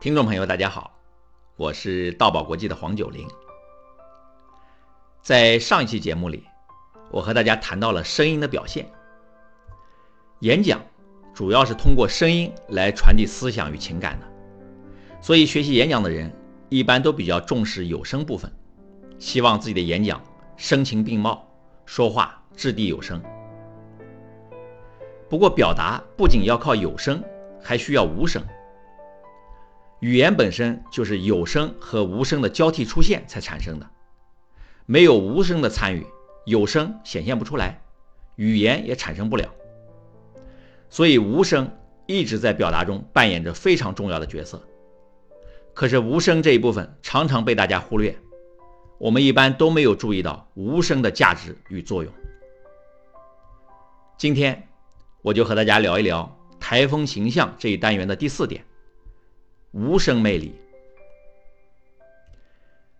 听众朋友，大家好，我是道宝国际的黄九龄。在上一期节目里，我和大家谈到了声音的表现。演讲主要是通过声音来传递思想与情感的，所以学习演讲的人一般都比较重视有声部分，希望自己的演讲声情并茂，说话掷地有声。不过，表达不仅要靠有声，还需要无声。语言本身就是有声和无声的交替出现才产生的，没有无声的参与，有声显现不出来，语言也产生不了。所以，无声一直在表达中扮演着非常重要的角色。可是，无声这一部分常常被大家忽略，我们一般都没有注意到无声的价值与作用。今天，我就和大家聊一聊台风形象这一单元的第四点。无声魅力。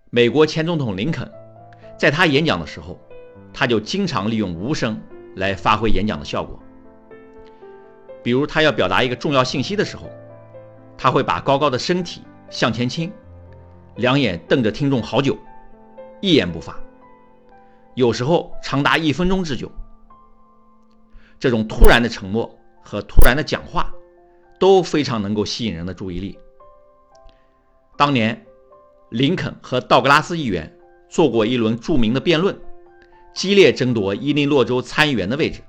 美国前总统林肯在他演讲的时候，他就经常利用无声来发挥演讲的效果。比如，他要表达一个重要信息的时候，他会把高高的身体向前倾，两眼瞪着听众好久，一言不发，有时候长达一分钟之久。这种突然的沉默和突然的讲话，都非常能够吸引人的注意力。当年，林肯和道格拉斯议员做过一轮著名的辩论，激烈争夺伊利诺州参议员的位置。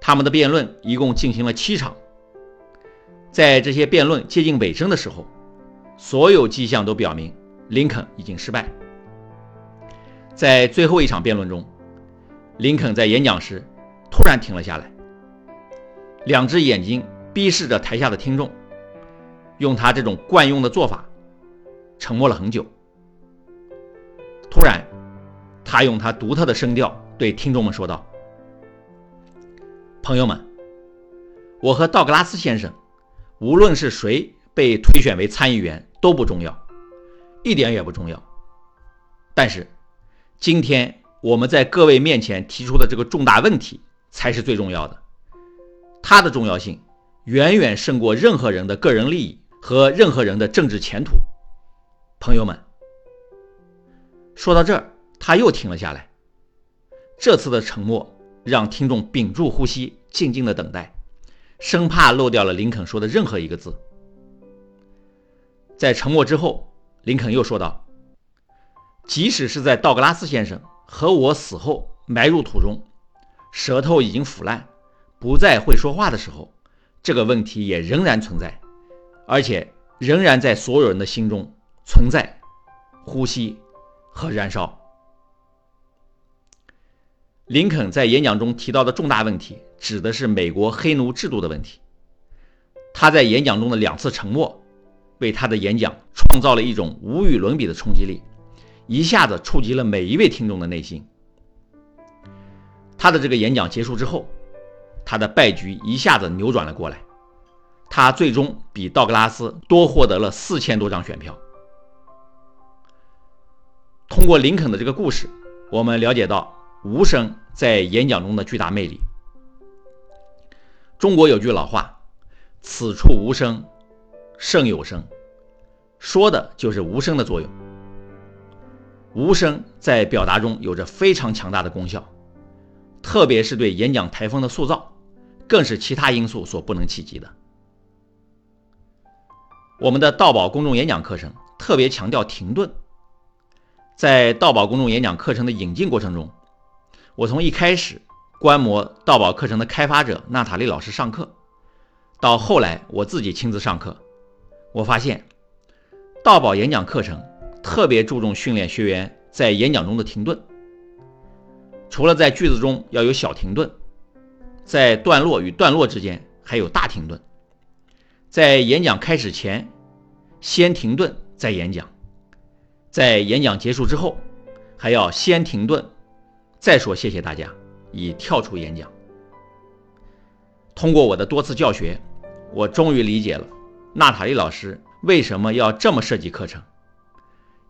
他们的辩论一共进行了七场。在这些辩论接近尾声的时候，所有迹象都表明林肯已经失败。在最后一场辩论中，林肯在演讲时突然停了下来，两只眼睛逼视着台下的听众。用他这种惯用的做法，沉默了很久。突然，他用他独特的声调对听众们说道：“朋友们，我和道格拉斯先生，无论是谁被推选为参议员都不重要，一点也不重要。但是，今天我们在各位面前提出的这个重大问题才是最重要的，它的重要性远远胜过任何人的个人利益。”和任何人的政治前途，朋友们，说到这儿，他又停了下来。这次的沉默让听众屏住呼吸，静静的等待，生怕漏掉了林肯说的任何一个字。在沉默之后，林肯又说道：“即使是在道格拉斯先生和我死后埋入土中，舌头已经腐烂，不再会说话的时候，这个问题也仍然存在。”而且仍然在所有人的心中存在、呼吸和燃烧。林肯在演讲中提到的重大问题，指的是美国黑奴制度的问题。他在演讲中的两次沉默，为他的演讲创造了一种无与伦比的冲击力，一下子触及了每一位听众的内心。他的这个演讲结束之后，他的败局一下子扭转了过来。他最终比道格拉斯多获得了四千多张选票。通过林肯的这个故事，我们了解到无声在演讲中的巨大魅力。中国有句老话：“此处无声胜有声”，说的就是无声的作用。无声在表达中有着非常强大的功效，特别是对演讲台风的塑造，更是其他因素所不能企及的。我们的道宝公众演讲课程特别强调停顿。在道宝公众演讲课程的引进过程中，我从一开始观摩道宝课程的开发者娜塔莉老师上课，到后来我自己亲自上课，我发现道宝演讲课程特别注重训练学员在演讲中的停顿。除了在句子中要有小停顿，在段落与段落之间还有大停顿。在演讲开始前，先停顿再演讲；在演讲结束之后，还要先停顿，再说谢谢大家，以跳出演讲。通过我的多次教学，我终于理解了娜塔莉老师为什么要这么设计课程。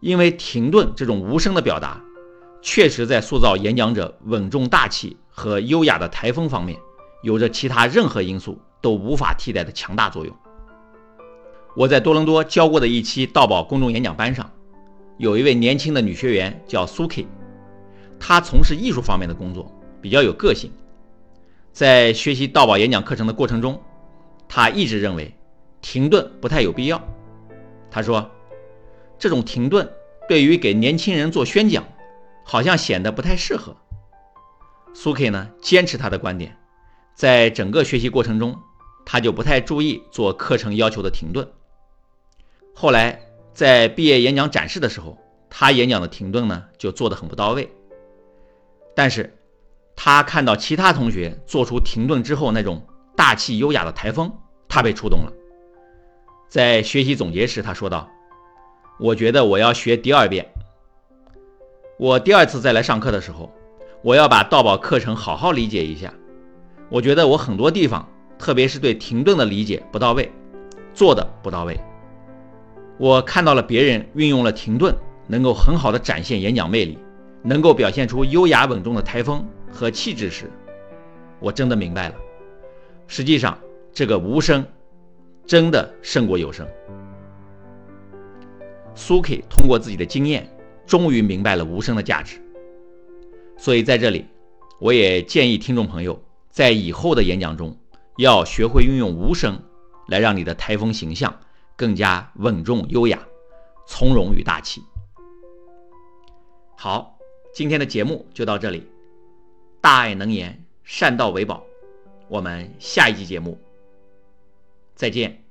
因为停顿这种无声的表达，确实在塑造演讲者稳重大气和优雅的台风方面，有着其他任何因素都无法替代的强大作用。我在多伦多教过的一期道宝公众演讲班上，有一位年轻的女学员叫苏 K，她从事艺术方面的工作，比较有个性。在学习道宝演讲课程的过程中，她一直认为停顿不太有必要。她说，这种停顿对于给年轻人做宣讲，好像显得不太适合。苏 K 呢，坚持他的观点，在整个学习过程中，他就不太注意做课程要求的停顿。后来在毕业演讲展示的时候，他演讲的停顿呢就做得很不到位。但是，他看到其他同学做出停顿之后那种大气优雅的台风，他被触动了。在学习总结时，他说道：“我觉得我要学第二遍。我第二次再来上课的时候，我要把道宝课程好好理解一下。我觉得我很多地方，特别是对停顿的理解不到位，做的不到位。”我看到了别人运用了停顿，能够很好的展现演讲魅力，能够表现出优雅稳重的台风和气质时，我真的明白了。实际上，这个无声真的胜过有声。苏 K 通过自己的经验，终于明白了无声的价值。所以在这里，我也建议听众朋友在以后的演讲中，要学会运用无声，来让你的台风形象。更加稳重、优雅、从容与大气。好，今天的节目就到这里。大爱能言，善道为宝。我们下一期节目再见。